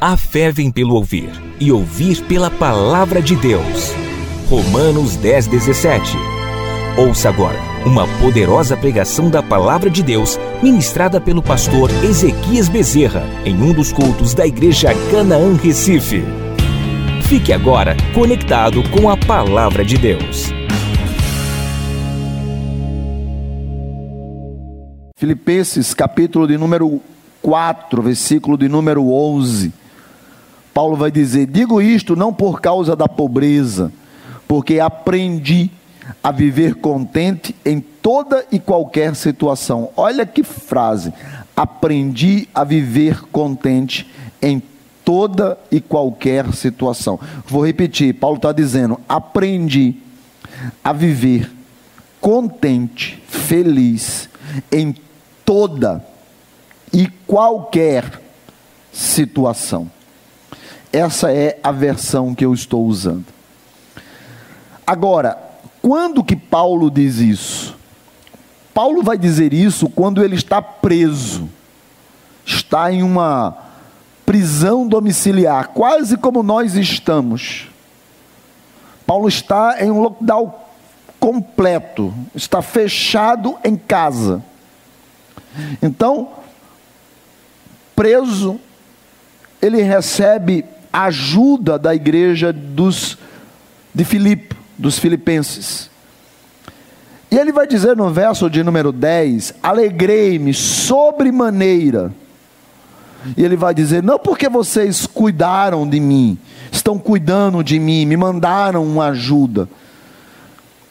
A fé vem pelo ouvir, e ouvir pela palavra de Deus. Romanos 10, 17. Ouça agora uma poderosa pregação da palavra de Deus, ministrada pelo pastor Ezequias Bezerra, em um dos cultos da Igreja Canaã Recife. Fique agora conectado com a palavra de Deus. Filipenses, capítulo de número 4, versículo de número 11. Paulo vai dizer: Digo isto não por causa da pobreza, porque aprendi a viver contente em toda e qualquer situação. Olha que frase: aprendi a viver contente em toda e qualquer situação. Vou repetir: Paulo está dizendo, aprendi a viver contente, feliz em toda e qualquer situação. Essa é a versão que eu estou usando. Agora, quando que Paulo diz isso? Paulo vai dizer isso quando ele está preso, está em uma prisão domiciliar, quase como nós estamos. Paulo está em um lockdown completo, está fechado em casa. Então, preso, ele recebe ajuda da igreja dos, de Filipe, dos filipenses. E ele vai dizer no verso de número 10: Alegrei-me sobremaneira. E ele vai dizer: Não porque vocês cuidaram de mim, estão cuidando de mim, me mandaram uma ajuda,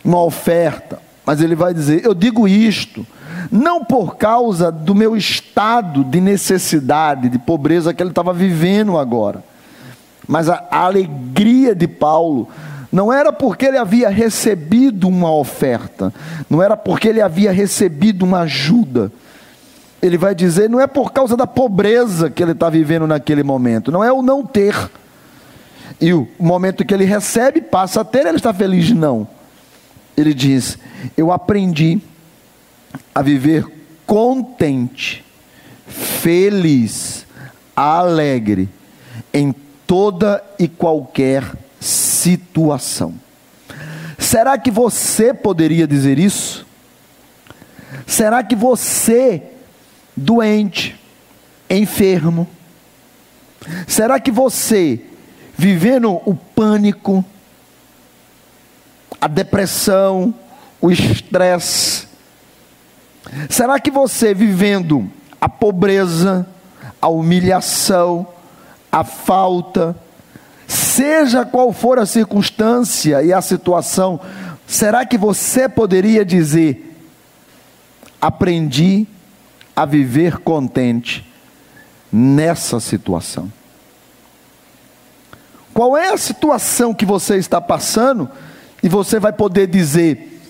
uma oferta. Mas ele vai dizer: Eu digo isto, não por causa do meu estado de necessidade, de pobreza que ele estava vivendo agora mas a, alegria de Paulo não era porque ele havia recebido uma oferta, não era porque ele havia recebido uma ajuda. Ele vai dizer, não é por causa da pobreza que ele está vivendo naquele momento, não é o não ter. E o momento que ele recebe, passa a ter, ele está feliz, não. Ele diz: Eu aprendi a viver contente, feliz, alegre, em toda e qualquer situação. Será que você poderia dizer isso? Será que você, doente, enfermo, será que você, vivendo o pânico, a depressão, o estresse, será que você, vivendo a pobreza, a humilhação, a falta, seja qual for a circunstância e a situação, será que você poderia dizer: aprendi a viver contente nessa situação? Qual é a situação que você está passando e você vai poder dizer: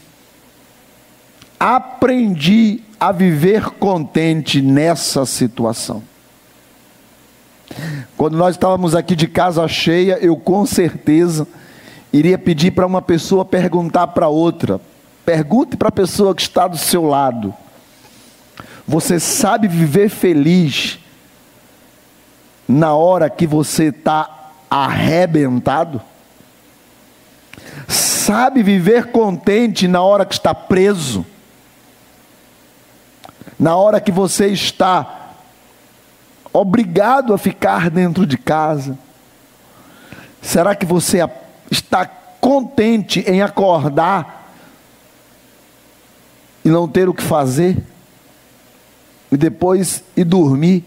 aprendi a viver contente nessa situação? Quando nós estávamos aqui de casa cheia, eu com certeza iria pedir para uma pessoa perguntar para outra. Pergunte para a pessoa que está do seu lado. Você sabe viver feliz na hora que você está arrebentado? Sabe viver contente na hora que está preso? Na hora que você está obrigado a ficar dentro de casa? Será que você está contente em acordar e não ter o que fazer? E depois ir dormir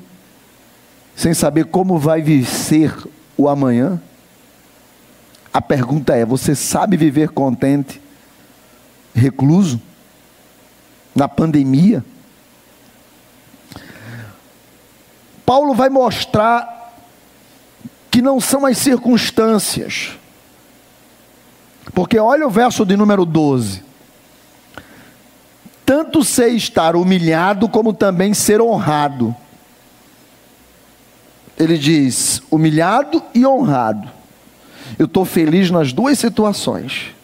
sem saber como vai ser o amanhã? A pergunta é: você sabe viver contente, recluso, na pandemia? Paulo vai mostrar que não são as circunstâncias. Porque olha o verso de número 12. Tanto sei estar humilhado como também ser honrado. Ele diz: humilhado e honrado. Eu estou feliz nas duas situações.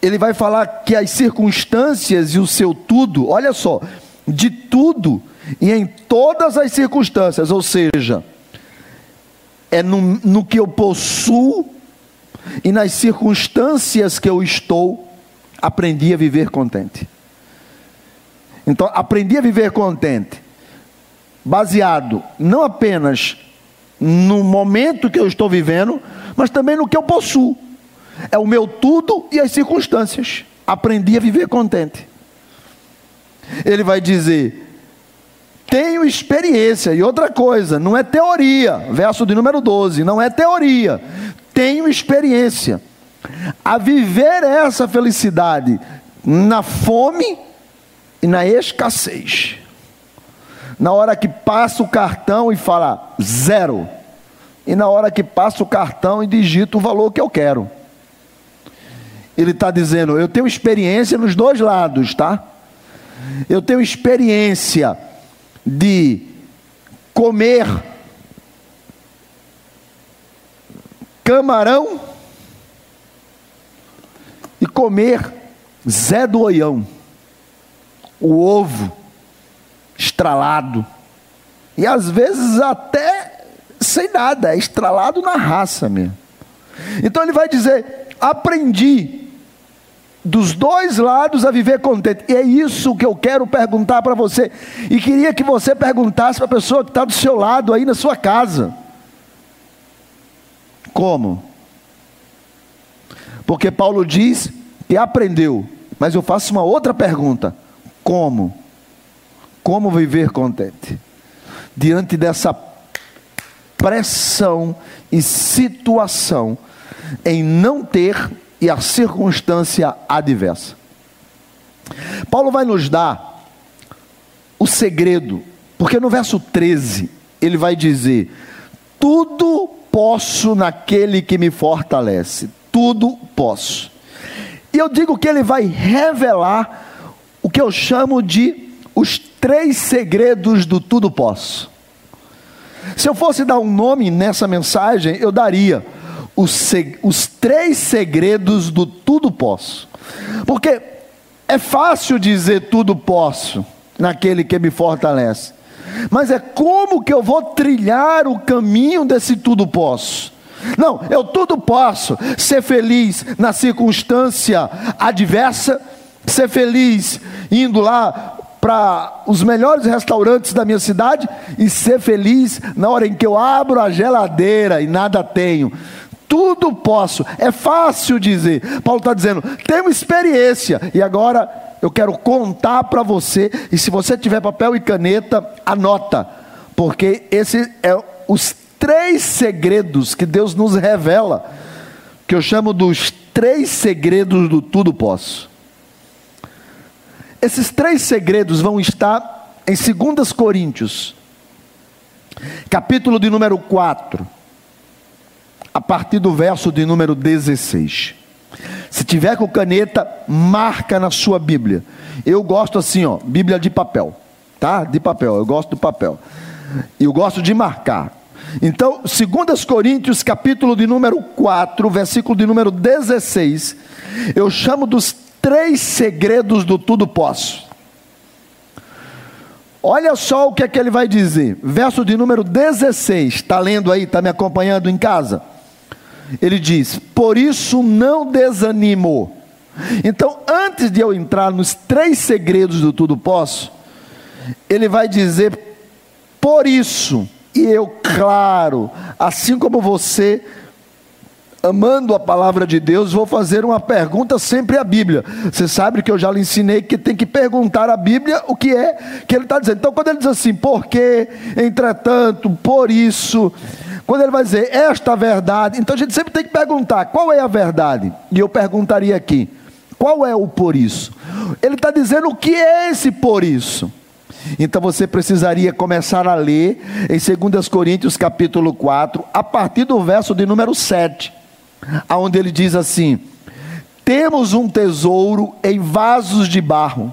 ele vai falar que as circunstâncias e o seu tudo, olha só, de tudo e em todas as circunstâncias, ou seja, é no, no que eu possuo e nas circunstâncias que eu estou, aprendi a viver contente. Então, aprendi a viver contente, baseado não apenas no momento que eu estou vivendo, mas também no que eu possuo. É o meu tudo e as circunstâncias. Aprendi a viver contente. Ele vai dizer: tenho experiência. E outra coisa, não é teoria. Verso de número 12, não é teoria. Tenho experiência. A viver essa felicidade na fome e na escassez. Na hora que passa o cartão e fala zero. E na hora que passa o cartão e digita o valor que eu quero. Ele está dizendo: eu tenho experiência nos dois lados, tá? Eu tenho experiência de comer camarão e comer Zé do Oião, o ovo estralado, e às vezes até sem nada, é estralado na raça mesmo. Então ele vai dizer: aprendi dos dois lados a viver contente. E é isso que eu quero perguntar para você. E queria que você perguntasse para a pessoa que está do seu lado aí na sua casa. Como? Porque Paulo diz que aprendeu, mas eu faço uma outra pergunta: como? Como viver contente? Diante dessa pressão e situação em não ter e a circunstância adversa. Paulo vai nos dar o segredo, porque no verso 13 ele vai dizer: Tudo posso naquele que me fortalece, tudo posso. E eu digo que ele vai revelar o que eu chamo de os três segredos do tudo posso. Se eu fosse dar um nome nessa mensagem, eu daria os, os três segredos do tudo posso. Porque é fácil dizer tudo posso naquele que me fortalece. Mas é como que eu vou trilhar o caminho desse tudo posso? Não, eu tudo posso ser feliz na circunstância adversa, ser feliz indo lá para os melhores restaurantes da minha cidade e ser feliz na hora em que eu abro a geladeira e nada tenho tudo posso. É fácil dizer. Paulo está dizendo, tenho experiência. E agora eu quero contar para você. E se você tiver papel e caneta, anota. Porque esse é os três segredos que Deus nos revela. Que eu chamo dos três segredos do tudo posso. Esses três segredos vão estar em 2 Coríntios, capítulo de número 4 a partir do verso de número 16. Se tiver com caneta, marca na sua Bíblia. Eu gosto assim, ó, Bíblia de papel, tá? De papel, eu gosto do papel. Eu gosto de marcar. Então, 2 Coríntios, capítulo de número 4, versículo de número 16, eu chamo dos três segredos do tudo posso. Olha só o que é que ele vai dizer, verso de número 16, está lendo aí, está me acompanhando em casa? ele diz: Por isso não desanimo. Então, antes de eu entrar nos três segredos do tudo posso, ele vai dizer: Por isso, e eu, claro, assim como você, amando a palavra de Deus, vou fazer uma pergunta sempre à Bíblia. Você sabe que eu já lhe ensinei que tem que perguntar à Bíblia o que é que ele está dizendo. Então, quando ele diz assim, porque, entretanto, por isso, quando ele vai dizer esta verdade, então a gente sempre tem que perguntar qual é a verdade. E eu perguntaria aqui, qual é o por isso? Ele está dizendo o que é esse por isso. Então você precisaria começar a ler em 2 Coríntios capítulo 4, a partir do verso de número 7, aonde ele diz assim: Temos um tesouro em vasos de barro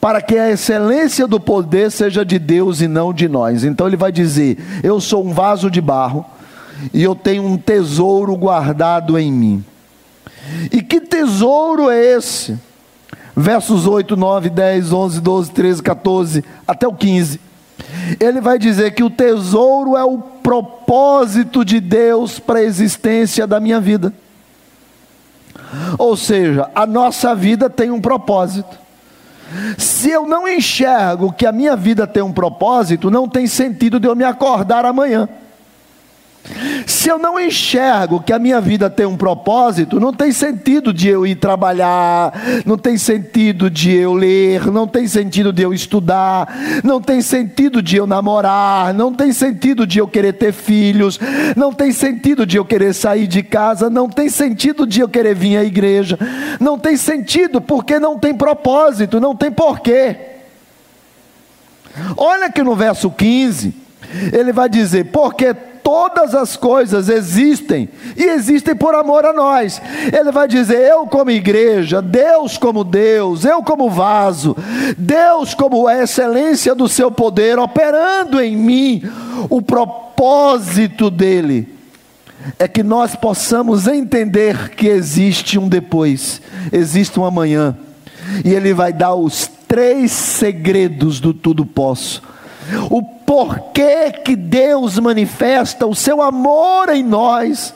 para que a excelência do poder seja de Deus e não de nós. Então ele vai dizer: Eu sou um vaso de barro e eu tenho um tesouro guardado em mim. E que tesouro é esse? Versos 8, 9, 10, 11, 12, 13, 14, até o 15. Ele vai dizer que o tesouro é o propósito de Deus para a existência da minha vida. Ou seja, a nossa vida tem um propósito. Se eu não enxergo que a minha vida tem um propósito, não tem sentido de eu me acordar amanhã. Se eu não enxergo que a minha vida tem um propósito, não tem sentido de eu ir trabalhar, não tem sentido de eu ler, não tem sentido de eu estudar, não tem sentido de eu namorar, não tem sentido de eu querer ter filhos, não tem sentido de eu querer sair de casa, não tem sentido de eu querer vir à igreja, não tem sentido porque não tem propósito, não tem porquê. Olha que no verso 15, ele vai dizer: porque todas as coisas existem e existem por amor a nós. Ele vai dizer: eu como igreja, Deus como Deus, eu como vaso, Deus como a excelência do seu poder operando em mim, o propósito dele é que nós possamos entender que existe um depois, existe um amanhã. E ele vai dar os três segredos do tudo posso o porquê que Deus manifesta o seu amor em nós,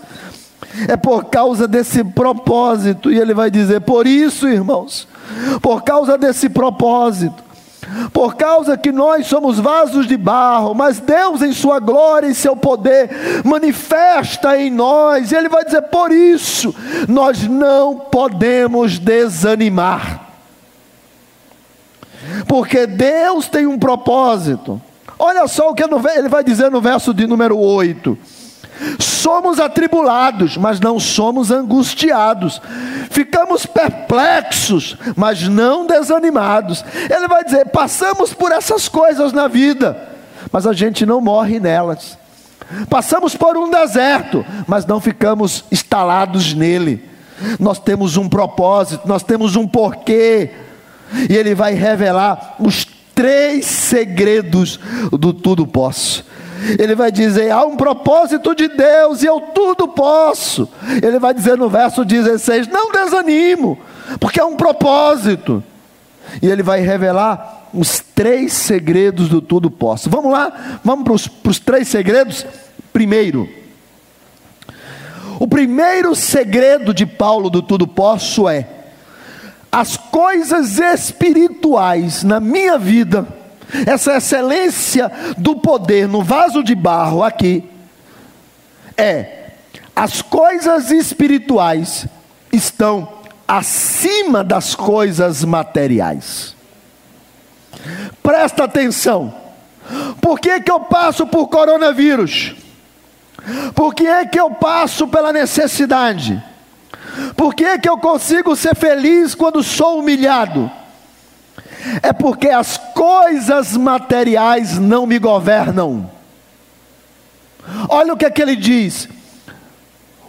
é por causa desse propósito, e ele vai dizer: por isso, irmãos, por causa desse propósito, por causa que nós somos vasos de barro, mas Deus, em Sua glória e seu poder, manifesta em nós, e Ele vai dizer: por isso, nós não podemos desanimar porque Deus tem um propósito. Olha só o que ele vai dizer no verso de número 8. Somos atribulados, mas não somos angustiados. Ficamos perplexos, mas não desanimados. Ele vai dizer: passamos por essas coisas na vida, mas a gente não morre nelas. Passamos por um deserto, mas não ficamos instalados nele. Nós temos um propósito, nós temos um porquê. E ele vai revelar os três segredos do tudo posso. Ele vai dizer: há um propósito de Deus e eu tudo posso. Ele vai dizer no verso 16: não desanimo, porque é um propósito. E ele vai revelar os três segredos do tudo posso. Vamos lá, vamos para os três segredos. Primeiro, o primeiro segredo de Paulo do tudo posso é as coisas espirituais na minha vida, essa excelência do poder no vaso de barro aqui, é as coisas espirituais estão acima das coisas materiais. Presta atenção. Por que, que eu passo por coronavírus? Por que, que eu passo pela necessidade? Por que, que eu consigo ser feliz quando sou humilhado? É porque as coisas materiais não me governam. Olha o que, é que ele diz: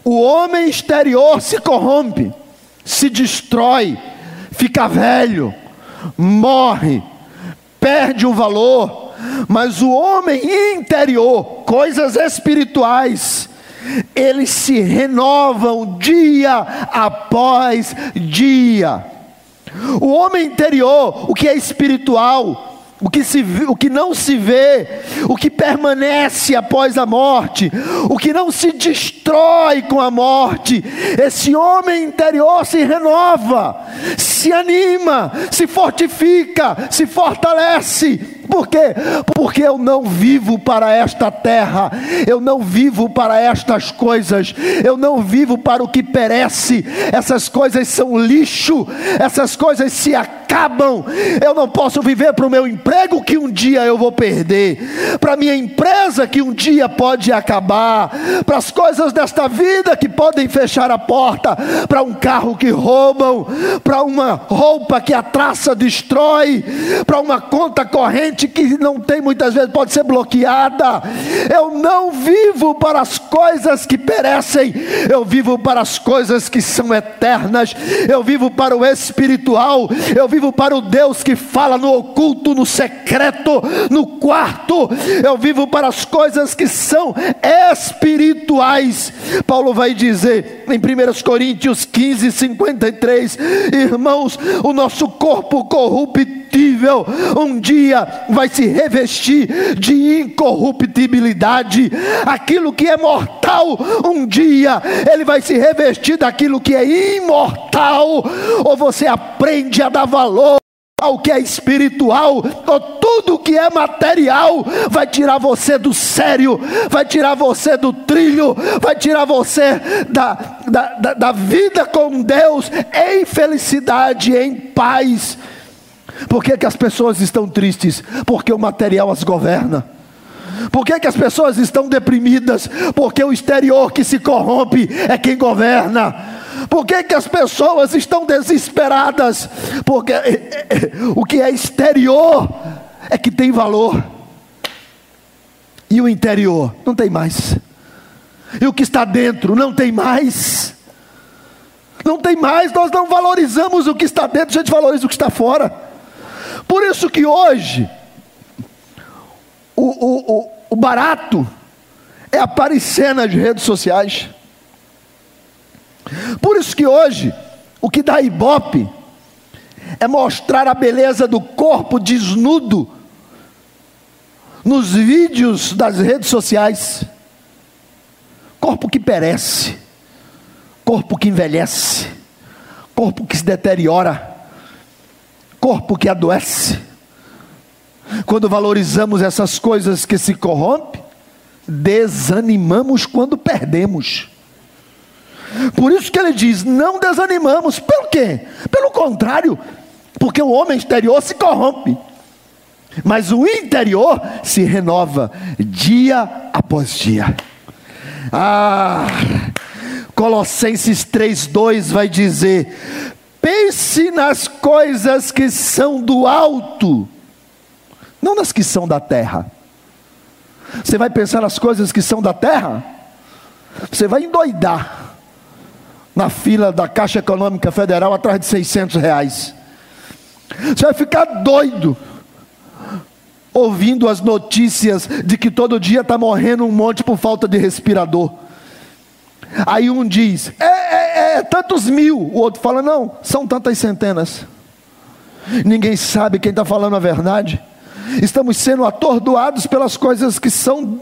o homem exterior se corrompe, se destrói, fica velho, morre, perde o valor, mas o homem interior, coisas espirituais, eles se renovam dia após dia. O homem interior, o que é espiritual, o que, se, o que não se vê, o que permanece após a morte, o que não se destrói com a morte, esse homem interior se renova, se anima, se fortifica, se fortalece, por quê? Porque eu não vivo para esta terra, eu não vivo para estas coisas, eu não vivo para o que perece, essas coisas são lixo, essas coisas se acabam. Eu não posso viver para o meu emprego que um dia eu vou perder, para minha empresa que um dia pode acabar, para as coisas desta vida que podem fechar a porta, para um carro que roubam, para uma roupa que a traça destrói, para uma conta corrente que não tem muitas vezes, pode ser bloqueada. Eu não vivo para as coisas que perecem, eu vivo para as coisas que são eternas, eu vivo para o espiritual, eu vivo para o Deus que fala no oculto, no secreto, no quarto. Eu vivo para as coisas que são espirituais. Paulo vai dizer em 1 Coríntios 15, 53, irmãos, o nosso corpo um dia vai se revestir de incorruptibilidade, aquilo que é mortal, um dia ele vai se revestir daquilo que é imortal, ou você aprende a dar valor ao que é espiritual, ou tudo que é material, vai tirar você do sério, vai tirar você do trilho, vai tirar você da, da, da, da vida com Deus em felicidade, em paz. Por que, que as pessoas estão tristes? Porque o material as governa. Por que, que as pessoas estão deprimidas? Porque o exterior que se corrompe é quem governa. Por que, que as pessoas estão desesperadas? Porque eh, eh, o que é exterior é que tem valor, e o interior não tem mais, e o que está dentro não tem mais. Não tem mais, nós não valorizamos o que está dentro, a gente valoriza o que está fora. Por isso que hoje, o, o, o, o barato é aparecer nas redes sociais. Por isso que hoje, o que dá ibope é mostrar a beleza do corpo desnudo nos vídeos das redes sociais. Corpo que perece, corpo que envelhece, corpo que se deteriora, corpo que adoece. Quando valorizamos essas coisas que se corrompem, desanimamos quando perdemos. Por isso que ele diz: não desanimamos. Pelo quê? Pelo contrário, porque o homem exterior se corrompe, mas o interior se renova dia após dia. Ah, Colossenses 3,2 vai dizer: pense nas coisas que são do alto, não nas que são da terra. Você vai pensar nas coisas que são da terra? Você vai endoidar na fila da Caixa Econômica Federal atrás de 600 reais. Você vai ficar doido ouvindo as notícias de que todo dia está morrendo um monte por falta de respirador. Aí um diz, é, é, é, tantos mil. O outro fala, não, são tantas centenas. Ninguém sabe quem está falando a verdade. Estamos sendo atordoados pelas coisas que são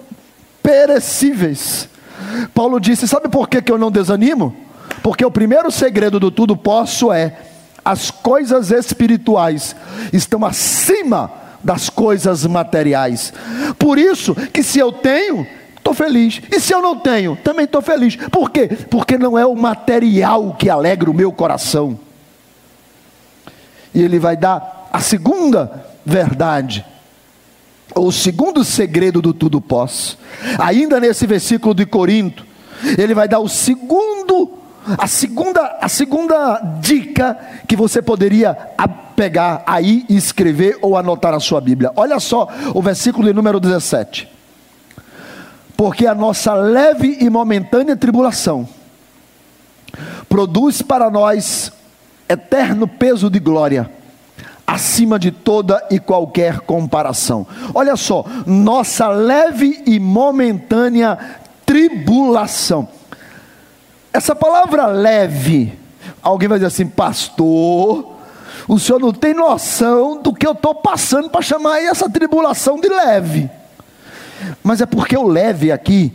perecíveis. Paulo disse: Sabe por que, que eu não desanimo? Porque o primeiro segredo do tudo posso é as coisas espirituais estão acima das coisas materiais. Por isso que se eu tenho, estou feliz. E se eu não tenho, também estou feliz. Por quê? Porque não é o material que alegra o meu coração. E ele vai dar a segunda verdade. O segundo segredo do tudo posso. Ainda nesse versículo de Corinto, ele vai dar o segundo a segunda, a segunda dica que você poderia pegar aí e escrever ou anotar na sua Bíblia. Olha só o versículo de número 17. Porque a nossa leve e momentânea tribulação produz para nós eterno peso de glória, acima de toda e qualquer comparação. Olha só, nossa leve e momentânea tribulação. Essa palavra leve, alguém vai dizer assim, pastor, o senhor não tem noção do que eu estou passando para chamar essa tribulação de leve. Mas é porque o leve aqui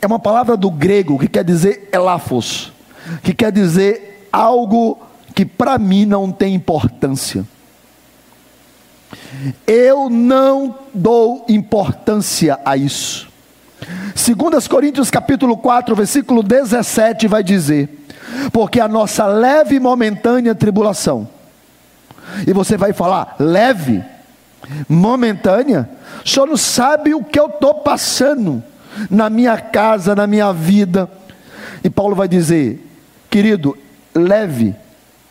é uma palavra do grego que quer dizer elafos, que quer dizer algo que para mim não tem importância. Eu não dou importância a isso. Segundo Coríntios capítulo 4, versículo 17 vai dizer: "Porque a nossa leve e momentânea tribulação". E você vai falar: "Leve, momentânea? O senhor não sabe o que eu estou passando na minha casa, na minha vida". E Paulo vai dizer: "Querido, leve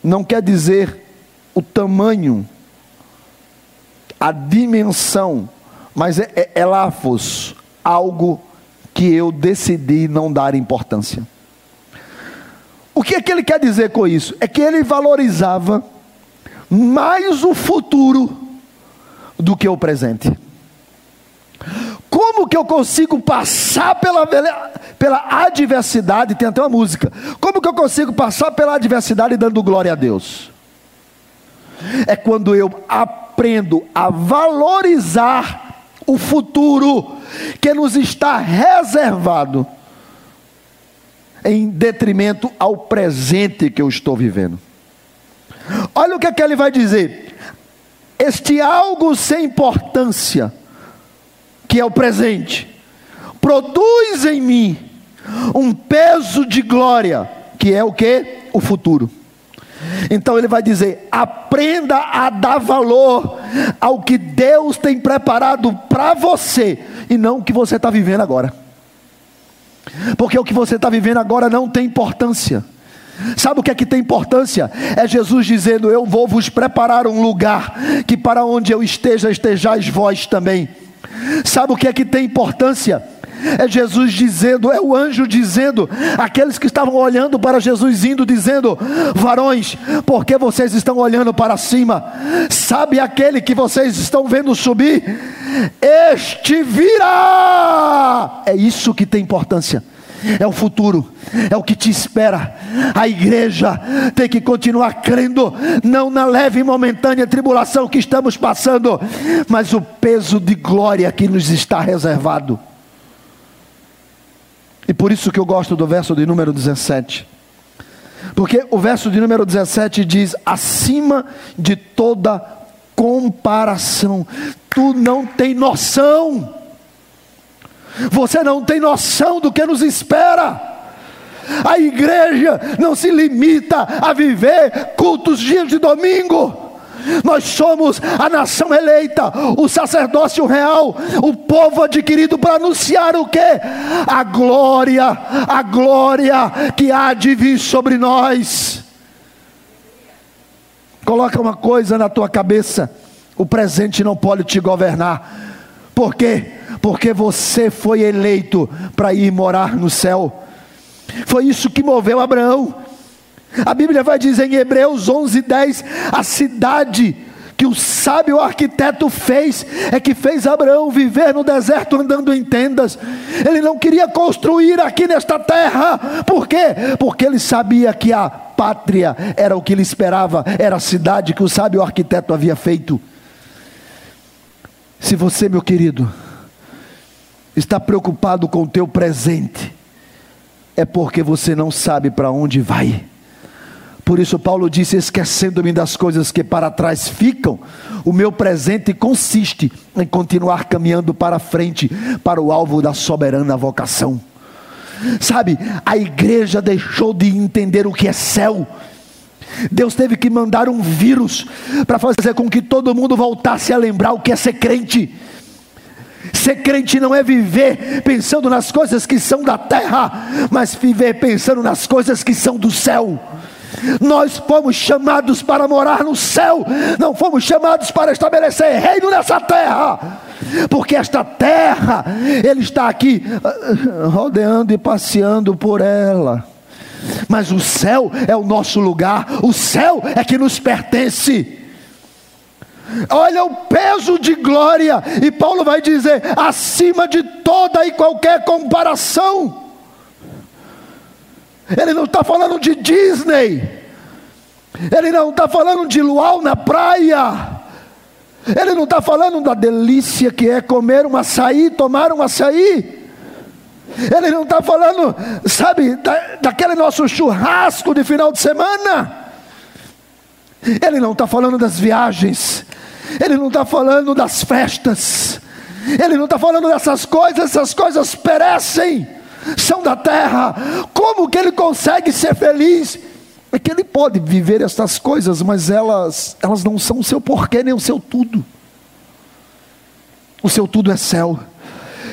não quer dizer o tamanho, a dimensão, mas é, é, é algo que eu decidi não dar importância. O que é que ele quer dizer com isso? É que ele valorizava mais o futuro do que o presente. Como que eu consigo passar pela, pela adversidade? Tem até uma música. Como que eu consigo passar pela adversidade dando glória a Deus? É quando eu aprendo a valorizar o futuro que nos está reservado, em detrimento ao presente que eu estou vivendo. Olha o que, é que ele vai dizer: este algo sem importância que é o presente, produz em mim um peso de glória, que é o que? O futuro. Então ele vai dizer: aprenda a dar valor ao que Deus tem preparado para você e não o que você está vivendo agora. Porque o que você está vivendo agora não tem importância. Sabe o que é que tem importância? É Jesus dizendo: Eu vou vos preparar um lugar, que para onde eu esteja, estejais vós também. Sabe o que é que tem importância? É Jesus dizendo, é o anjo dizendo, aqueles que estavam olhando para Jesus indo, dizendo: Varões, por que vocês estão olhando para cima? Sabe aquele que vocês estão vendo subir? Este virá. É isso que tem importância é o futuro, é o que te espera. A igreja tem que continuar crendo, não na leve e momentânea tribulação que estamos passando, mas o peso de glória que nos está reservado. E por isso que eu gosto do verso de número 17. Porque o verso de número 17 diz: acima de toda comparação, tu não tem noção você não tem noção do que nos espera. A igreja não se limita a viver cultos dias de domingo. Nós somos a nação eleita, o sacerdócio real, o povo adquirido para anunciar o que? A glória, a glória que há de vir sobre nós. Coloca uma coisa na tua cabeça: o presente não pode te governar. Por quê? Porque você foi eleito para ir morar no céu. Foi isso que moveu Abraão. A Bíblia vai dizer em Hebreus 11:10, a cidade que o sábio arquiteto fez é que fez Abraão viver no deserto andando em tendas. Ele não queria construir aqui nesta terra. Por quê? Porque ele sabia que a pátria era o que ele esperava, era a cidade que o sábio arquiteto havia feito. Se você, meu querido, está preocupado com o teu presente, é porque você não sabe para onde vai. Por isso, Paulo disse: esquecendo-me das coisas que para trás ficam, o meu presente consiste em continuar caminhando para frente, para o alvo da soberana vocação. Sabe, a igreja deixou de entender o que é céu. Deus teve que mandar um vírus para fazer com que todo mundo voltasse a lembrar o que é ser crente. Ser crente não é viver pensando nas coisas que são da terra, mas viver pensando nas coisas que são do céu. Nós fomos chamados para morar no céu, não fomos chamados para estabelecer reino nessa terra, porque esta terra, Ele está aqui ah, rodeando e passeando por ela, mas o céu é o nosso lugar, o céu é que nos pertence. Olha o peso de glória, e Paulo vai dizer: acima de toda e qualquer comparação. Ele não está falando de Disney, ele não está falando de luau na praia, ele não está falando da delícia que é comer um açaí, tomar um açaí. Ele não está falando, sabe, da, daquele nosso churrasco de final de semana. Ele não está falando das viagens, ele não está falando das festas, ele não está falando dessas coisas, essas coisas perecem, são da terra. Como que ele consegue ser feliz? É que ele pode viver essas coisas, mas elas, elas não são o seu porquê nem o seu tudo. O seu tudo é céu.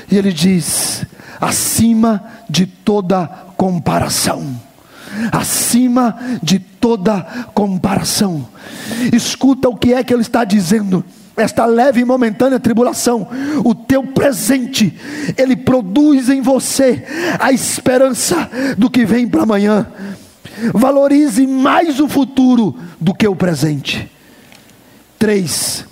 E ele diz: acima de toda comparação acima de toda comparação. Escuta o que é que ele está dizendo. Esta leve e momentânea tribulação, o teu presente, ele produz em você a esperança do que vem para amanhã. Valorize mais o futuro do que o presente. Três.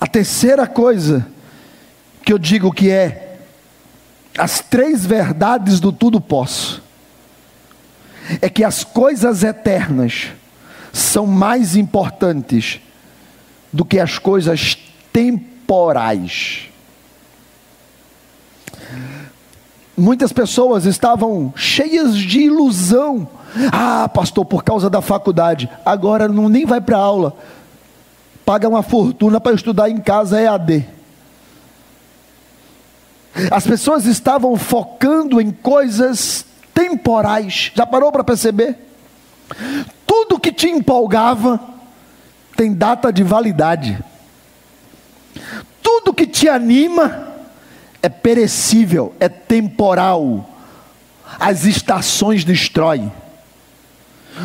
A terceira coisa que eu digo que é as três verdades do tudo posso é que as coisas eternas são mais importantes do que as coisas temporais. Muitas pessoas estavam cheias de ilusão. Ah, pastor, por causa da faculdade, agora não nem vai para aula. Paga uma fortuna para estudar em casa EAD. As pessoas estavam focando em coisas temporais. Já parou para perceber? Tudo que te empolgava tem data de validade. Tudo que te anima é perecível, é temporal. As estações destroem.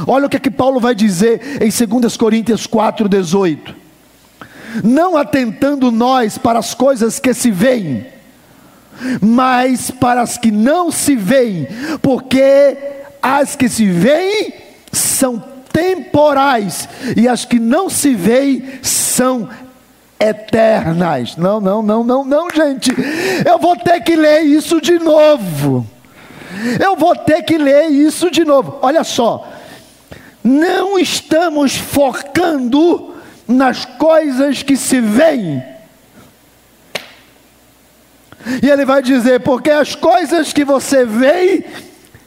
Olha o que é que Paulo vai dizer em 2 Coríntios 4:18. Não atentando nós para as coisas que se veem, mas para as que não se veem, porque as que se veem são temporais e as que não se veem são eternas. Não, não, não, não, não, gente. Eu vou ter que ler isso de novo. Eu vou ter que ler isso de novo. Olha só. Não estamos focando nas coisas que se veem. E ele vai dizer: porque as coisas que você vê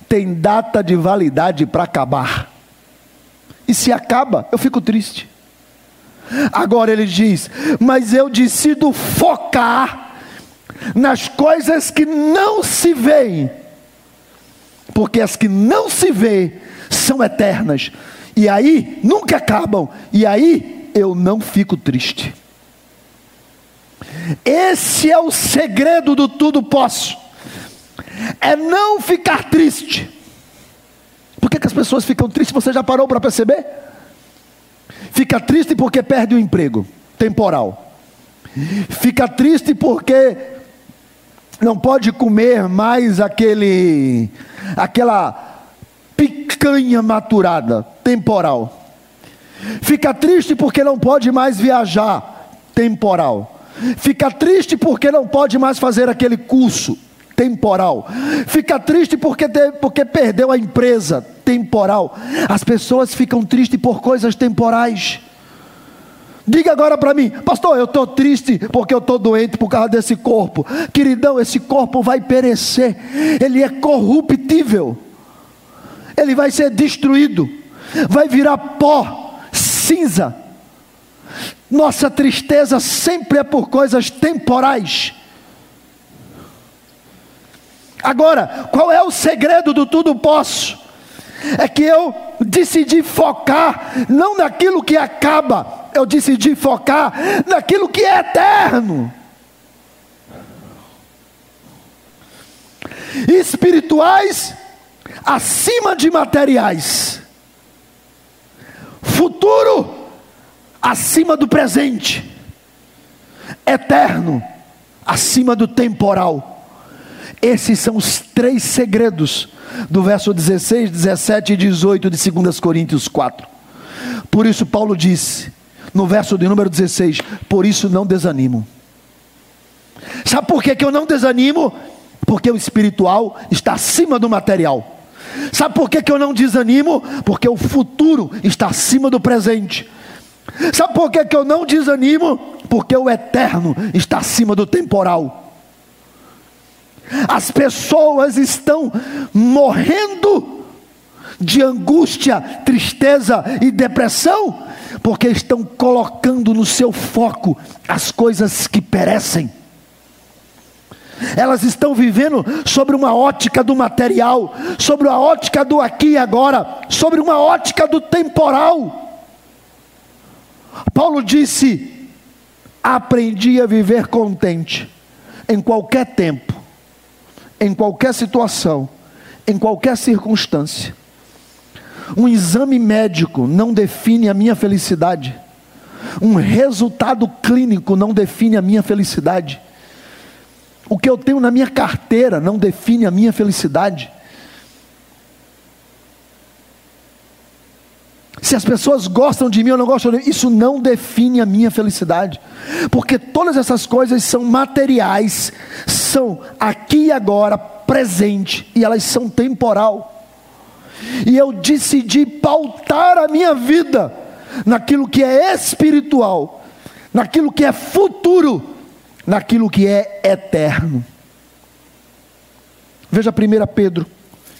têm data de validade para acabar. E se acaba, eu fico triste. Agora ele diz: Mas eu decido focar nas coisas que não se veem, porque as que não se vê são eternas, e aí nunca acabam, e aí eu não fico triste. Esse é o segredo do tudo posso, é não ficar triste. Por que, que as pessoas ficam tristes? Você já parou para perceber? Fica triste porque perde o emprego temporal. Fica triste porque não pode comer mais aquele aquela picanha maturada temporal. Fica triste porque não pode mais viajar temporal. Fica triste porque não pode mais fazer aquele curso temporal. Fica triste porque, porque perdeu a empresa temporal. As pessoas ficam tristes por coisas temporais. Diga agora para mim, pastor, eu estou triste porque eu estou doente por causa desse corpo. Queridão, esse corpo vai perecer, ele é corruptível, ele vai ser destruído, vai virar pó, cinza. Nossa tristeza sempre é por coisas temporais. Agora, qual é o segredo do tudo posso? É que eu decidi focar não naquilo que acaba, eu decidi focar naquilo que é eterno. Espirituais acima de materiais. Futuro acima do presente. Eterno acima do temporal. Esses são os três segredos do verso 16, 17 e 18 de 2 Coríntios 4. Por isso, Paulo disse, no verso de número 16: Por isso não desanimo. Sabe por que, eu não desanimo? Porque o espiritual está acima do material. Sabe por que eu não desanimo? Porque o futuro está acima do presente. Sabe por que, que eu não desanimo? Porque o eterno está acima do temporal. As pessoas estão morrendo de angústia, tristeza e depressão, porque estão colocando no seu foco as coisas que perecem. Elas estão vivendo sobre uma ótica do material, sobre uma ótica do aqui e agora, sobre uma ótica do temporal. Paulo disse: Aprendi a viver contente em qualquer tempo, em qualquer situação, em qualquer circunstância. Um exame médico não define a minha felicidade. Um resultado clínico não define a minha felicidade. O que eu tenho na minha carteira não define a minha felicidade. Se as pessoas gostam de mim ou não gostam de mim, isso não define a minha felicidade. Porque todas essas coisas são materiais, são aqui e agora, presente, e elas são temporal. E eu decidi pautar a minha vida naquilo que é espiritual, naquilo que é futuro, naquilo que é eterno. Veja 1 Pedro,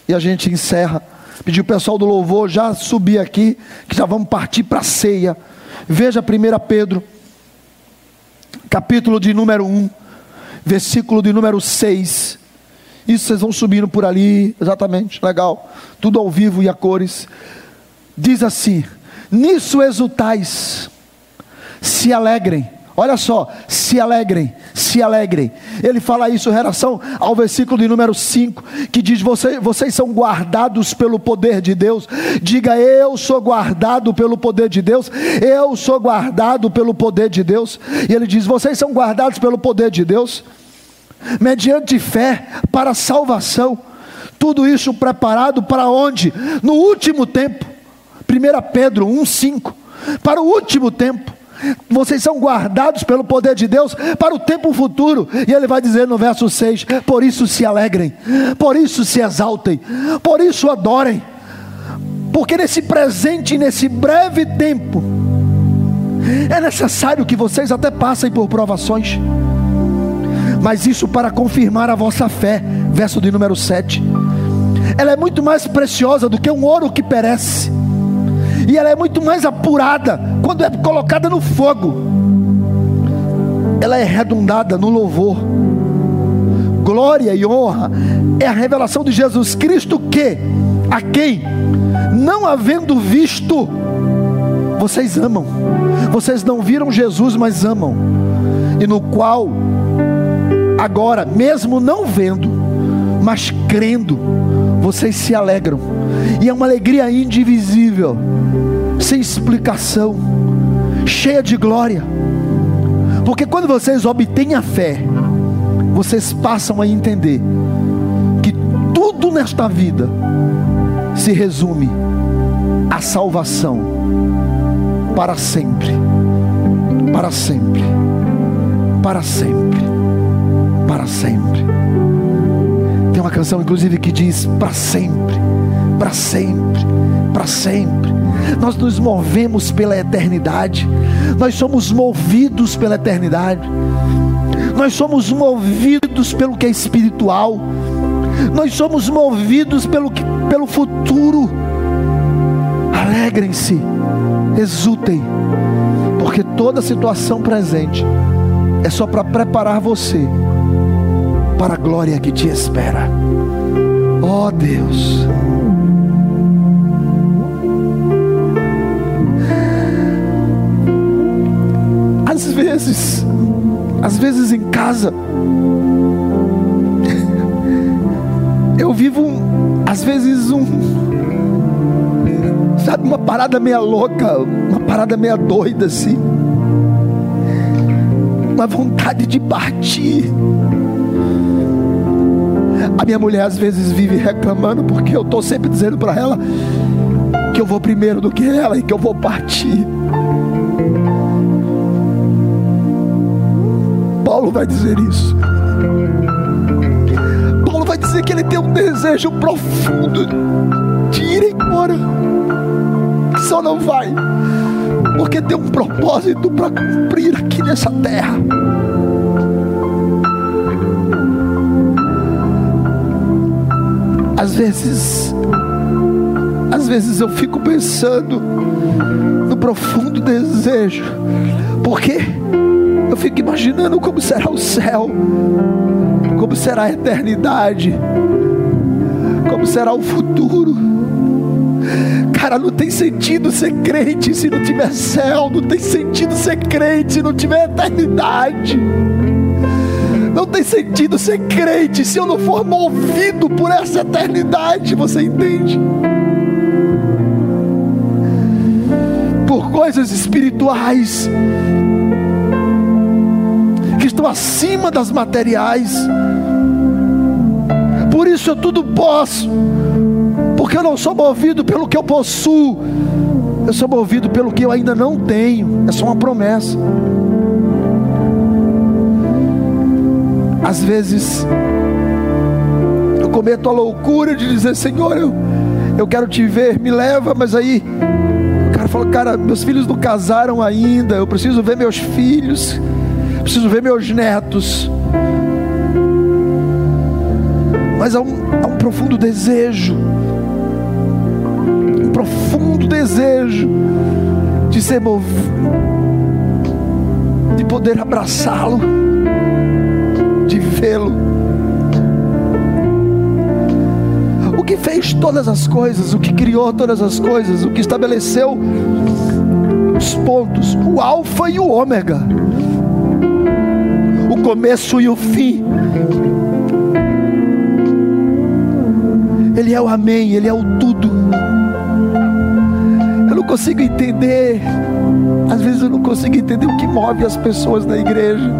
e a gente encerra. Pedir o pessoal do louvor já subir aqui, que já vamos partir para a ceia. Veja 1 Pedro, capítulo de número 1, versículo de número 6. Isso vocês vão subindo por ali, exatamente, legal. Tudo ao vivo e a cores. Diz assim: Nisso exultais, se alegrem Olha só, se alegrem, se alegrem. Ele fala isso em relação ao versículo de número 5, que diz: Você, Vocês são guardados pelo poder de Deus. Diga, eu sou guardado pelo poder de Deus. Eu sou guardado pelo poder de Deus. E ele diz: Vocês são guardados pelo poder de Deus, mediante fé para salvação. Tudo isso preparado para onde? No último tempo. 1 Pedro 1,5. Para o último tempo vocês são guardados pelo poder de Deus para o tempo futuro. E ele vai dizer no verso 6: Por isso se alegrem, por isso se exaltem, por isso adorem. Porque nesse presente, nesse breve tempo, é necessário que vocês até passem por provações, mas isso para confirmar a vossa fé. Verso de número 7. Ela é muito mais preciosa do que um ouro que perece e ela é muito mais apurada quando é colocada no fogo. Ela é redundada no louvor. Glória e honra é a revelação de Jesus Cristo que a quem não havendo visto vocês amam. Vocês não viram Jesus, mas amam. E no qual agora, mesmo não vendo, mas crendo, vocês se alegram. E é uma alegria indivisível sem explicação, cheia de glória. Porque quando vocês obtêm a fé, vocês passam a entender que tudo nesta vida se resume à salvação para sempre, para sempre, para sempre, para sempre. Tem uma canção inclusive que diz para sempre, para sempre, para sempre. Nós nos movemos pela eternidade. Nós somos movidos pela eternidade. Nós somos movidos pelo que é espiritual. Nós somos movidos pelo, que, pelo futuro. Alegrem-se, exultem, porque toda situação presente é só para preparar você para a glória que te espera. Ó oh Deus. Às vezes em casa, eu vivo, às vezes, um, sabe, uma parada meia louca, uma parada meia doida assim, uma vontade de partir. A minha mulher às vezes vive reclamando porque eu estou sempre dizendo para ela que eu vou primeiro do que ela e que eu vou partir. Paulo vai dizer isso. Paulo vai dizer que ele tem um desejo profundo de ir embora. Só não vai, porque tem um propósito para cumprir aqui nessa terra. Às vezes, às vezes eu fico pensando no profundo desejo, porque eu fico imaginando como será o céu, como será a eternidade, como será o futuro. Cara, não tem sentido ser crente se não tiver céu, não tem sentido ser crente se não tiver eternidade. Não tem sentido ser crente se eu não for movido por essa eternidade, você entende? Por coisas espirituais estão acima das materiais. Por isso eu tudo posso, porque eu não sou movido pelo que eu possuo, Eu sou movido pelo que eu ainda não tenho. É só uma promessa. Às vezes eu cometo a loucura de dizer, Senhor, eu, eu quero te ver, me leva, mas aí o cara fala, cara, meus filhos não casaram ainda, eu preciso ver meus filhos, preciso ver meus netos. Mas há um, há um profundo desejo, um profundo desejo de ser movido, de poder abraçá-lo, de vê-lo. O que fez todas as coisas, o que criou todas as coisas, o que estabeleceu os pontos, o Alfa e o Ômega, começo e o fim. Ele é o Amém, Ele é o tudo. Eu não consigo entender, às vezes eu não consigo entender o que move as pessoas na igreja.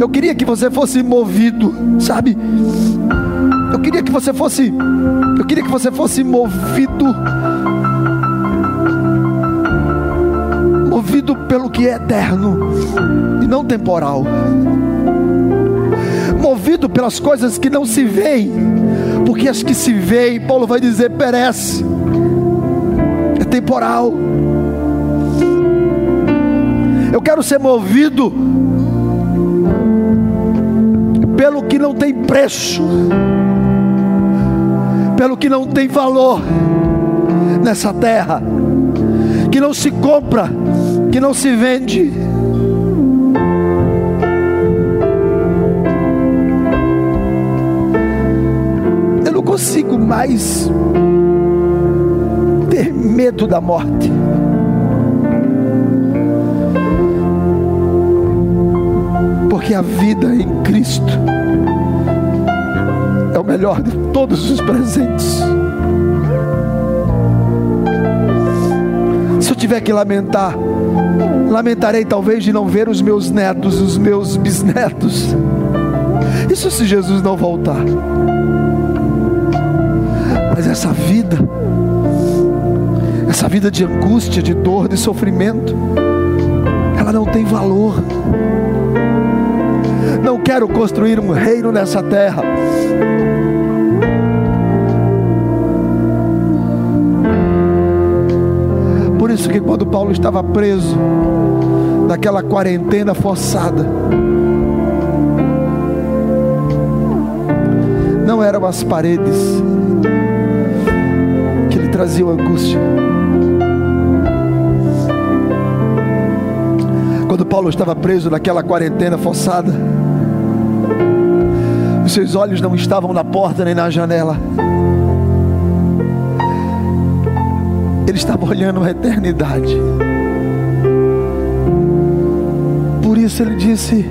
Eu queria que você fosse movido, sabe? Eu queria que você fosse, eu queria que você fosse movido, movido pelo que é eterno e não temporal. Movido pelas coisas que não se veem, porque as que se veem, Paulo vai dizer, perece, é temporal. Eu quero ser movido pelo que não tem preço, pelo que não tem valor nessa terra, que não se compra, que não se vende consigo mais ter medo da morte. Porque a vida em Cristo é o melhor de todos os presentes. Tiver que lamentar, lamentarei talvez de não ver os meus netos, os meus bisnetos. Isso se Jesus não voltar. Mas essa vida, essa vida de angústia, de dor, de sofrimento, ela não tem valor. Não quero construir um reino nessa terra. Isso que quando Paulo estava preso, naquela quarentena forçada, não eram as paredes, traziam angústia. Quando Paulo estava preso naquela quarentena forçada, os seus olhos não estavam na porta nem na janela. Ele estava olhando a eternidade. Por isso ele disse: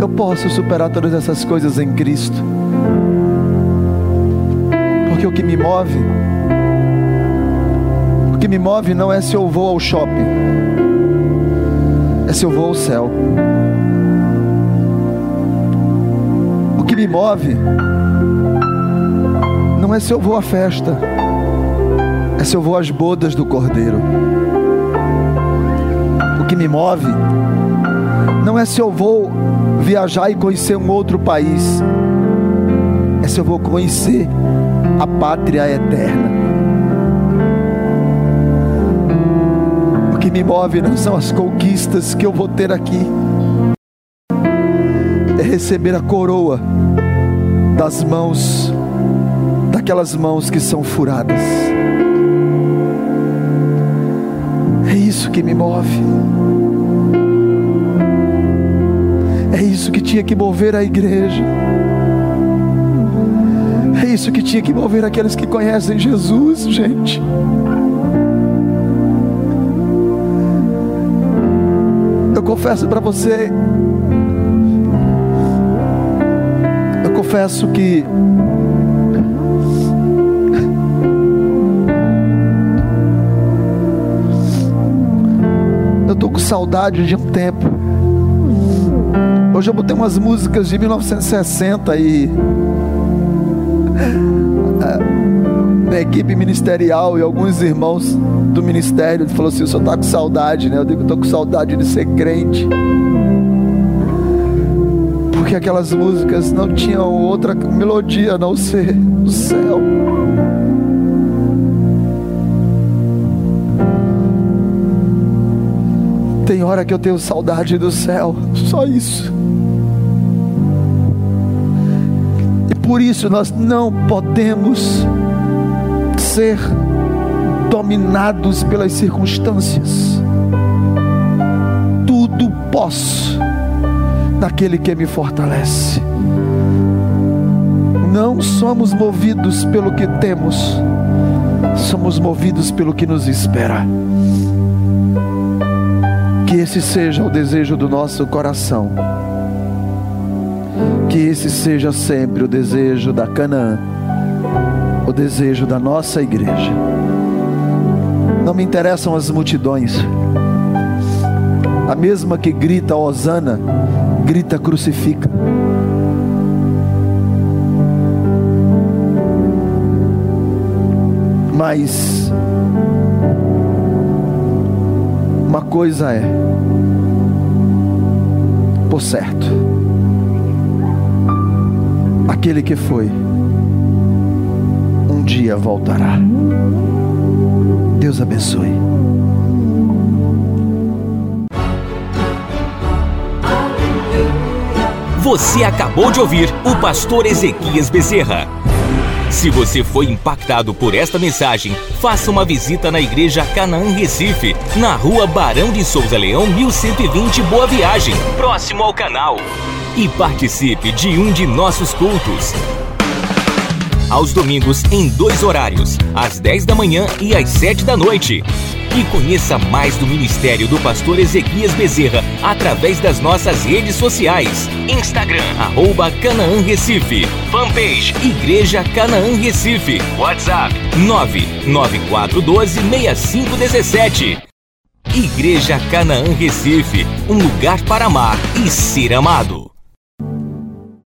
Eu posso superar todas essas coisas em Cristo porque o que me move, o que me move não é se eu vou ao shopping, é se eu vou ao céu. O que me move não é se eu vou à festa, é se eu vou às bodas do Cordeiro. O que me move não é se eu vou viajar e conhecer um outro país, é se eu vou conhecer a pátria eterna. O que me move não são as conquistas que eu vou ter aqui, é receber a coroa das mãos, daquelas mãos que são furadas. É isso que me move. É isso que tinha que mover a igreja isso que tinha que mover aqueles que conhecem Jesus, gente. Eu confesso para você, eu confesso que saudade de um tempo. Hoje eu botei umas músicas de 1960 e equipe ministerial e alguns irmãos do ministério falou assim: o senhor está com saudade, né? Eu digo, estou com saudade de ser crente. Porque aquelas músicas não tinham outra melodia a não ser do céu. Tem hora que eu tenho saudade do céu, só isso. E por isso nós não podemos ser dominados pelas circunstâncias. Tudo posso naquele que me fortalece. Não somos movidos pelo que temos, somos movidos pelo que nos espera. Que esse seja o desejo do nosso coração. Que esse seja sempre o desejo da Canaã, o desejo da nossa igreja. Não me interessam as multidões. A mesma que grita Osana, grita crucifica. Mas uma coisa é, por certo, aquele que foi, um dia voltará. Deus abençoe. Você acabou de ouvir o pastor Ezequias Bezerra. Se você foi impactado por esta mensagem, faça uma visita na Igreja Canaã Recife, na rua Barão de Souza Leão, 1120 Boa Viagem, próximo ao canal. E participe de um de nossos cultos. Aos domingos, em dois horários, às 10 da manhã e às 7 da noite. E conheça mais do ministério do pastor Ezequias Bezerra através das nossas redes sociais. Instagram, arroba Canaã Recife. Fanpage, Igreja Canaã Recife. WhatsApp, 994126517. Igreja Canaã Recife, um lugar para amar e ser amado.